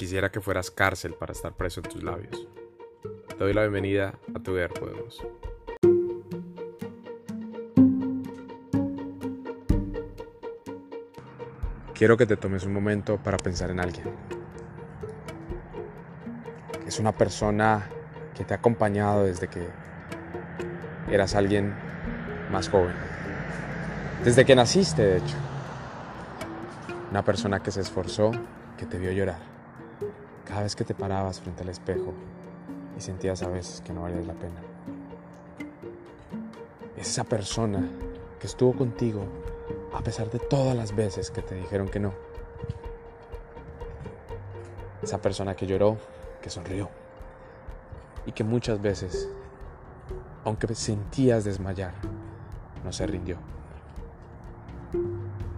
Quisiera que fueras cárcel para estar preso en tus labios. Te doy la bienvenida a Tu Ver Podemos. Quiero que te tomes un momento para pensar en alguien. Es una persona que te ha acompañado desde que eras alguien más joven. Desde que naciste, de hecho. Una persona que se esforzó, que te vio llorar. Cada vez que te parabas frente al espejo y sentías a veces que no valías la pena. Es esa persona que estuvo contigo a pesar de todas las veces que te dijeron que no. Esa persona que lloró, que sonrió y que muchas veces, aunque sentías desmayar, no se rindió.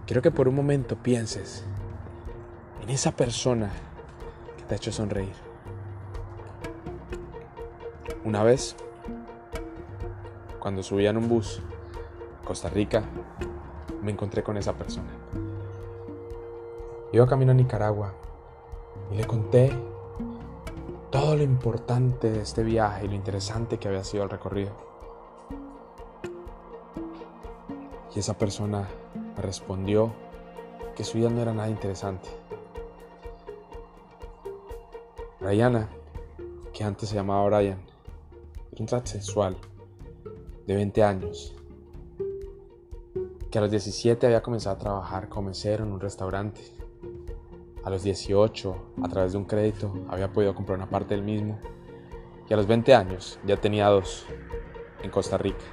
Quiero que por un momento pienses en esa persona ha hecho sonreír. Una vez, cuando subía en un bus a Costa Rica, me encontré con esa persona. Iba camino a Nicaragua y le conté todo lo importante de este viaje y lo interesante que había sido el recorrido. Y esa persona me respondió que su vida no era nada interesante. Brianna, que antes se llamaba Brian, era un transexual de 20 años, que a los 17 había comenzado a trabajar como mesero en un restaurante. A los 18, a través de un crédito, había podido comprar una parte del mismo. Y a los 20 años ya tenía dos en Costa Rica.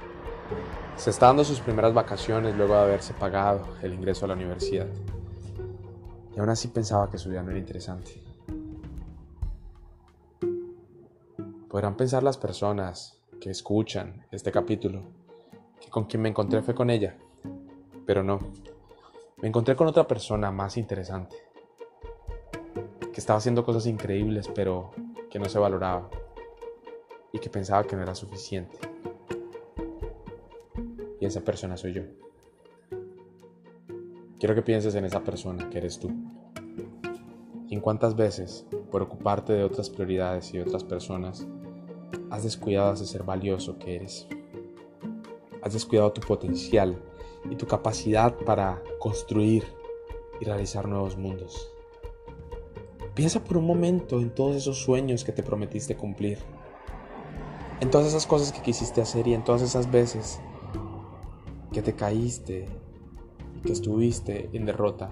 Se está dando sus primeras vacaciones luego de haberse pagado el ingreso a la universidad. Y aún así pensaba que su vida no era interesante. Podrán pensar las personas que escuchan este capítulo que con quien me encontré fue con ella, pero no. Me encontré con otra persona más interesante, que estaba haciendo cosas increíbles, pero que no se valoraba y que pensaba que no era suficiente. Y esa persona soy yo. Quiero que pienses en esa persona que eres tú. En cuántas veces, por ocuparte de otras prioridades y otras personas, has descuidado ese ser valioso que eres. Has descuidado tu potencial y tu capacidad para construir y realizar nuevos mundos. Piensa por un momento en todos esos sueños que te prometiste cumplir, en todas esas cosas que quisiste hacer y en todas esas veces que te caíste y que estuviste en derrota,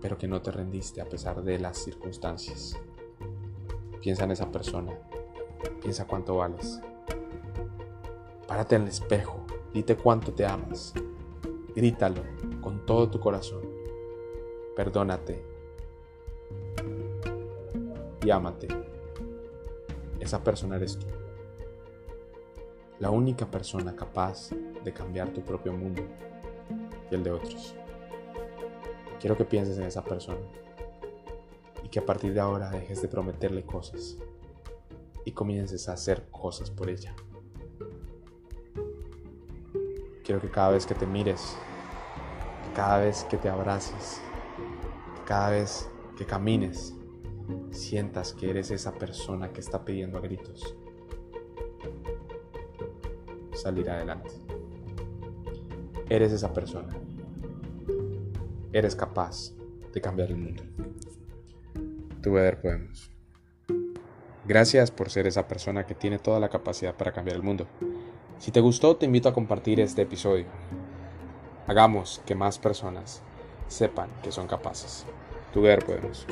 pero que no te rendiste a pesar de las circunstancias. Piensa en esa persona Piensa cuánto vales. Párate en el espejo. Dite cuánto te amas. Grítalo con todo tu corazón. Perdónate. Y ámate. Esa persona eres tú. La única persona capaz de cambiar tu propio mundo y el de otros. Quiero que pienses en esa persona y que a partir de ahora dejes de prometerle cosas y comiences a hacer cosas por ella. Quiero que cada vez que te mires, cada vez que te abraces, cada vez que camines, sientas que eres esa persona que está pidiendo a gritos salir adelante. Eres esa persona. Eres capaz de cambiar el mundo. Tu ver podemos. Gracias por ser esa persona que tiene toda la capacidad para cambiar el mundo. Si te gustó, te invito a compartir este episodio. Hagamos que más personas sepan que son capaces. Ver podemos.